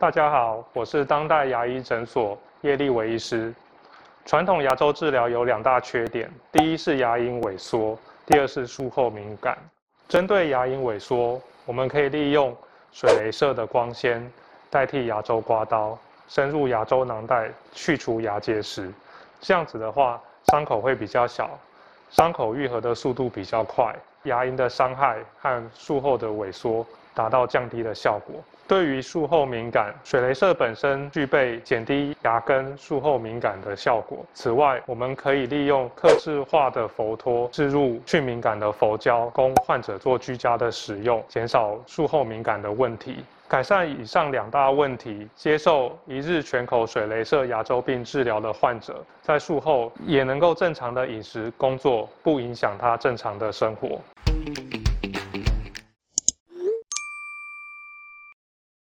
大家好，我是当代牙医诊所叶立伟医师。传统牙周治疗有两大缺点，第一是牙龈萎缩，第二是术后敏感。针对牙龈萎缩，我们可以利用水雷射的光纤代替牙周刮刀，深入牙周囊袋去除牙结石。这样子的话，伤口会比较小，伤口愈合的速度比较快，牙龈的伤害和术后的萎缩达到降低的效果。对于术后敏感，水雷射本身具备减低牙根术后敏感的效果。此外，我们可以利用克制化的佛托置入去敏感的佛胶，供患者做居家的使用，减少术后敏感的问题。改善以上两大问题，接受一日全口水雷射牙周病治疗的患者，在术后也能够正常的饮食、工作，不影响他正常的生活。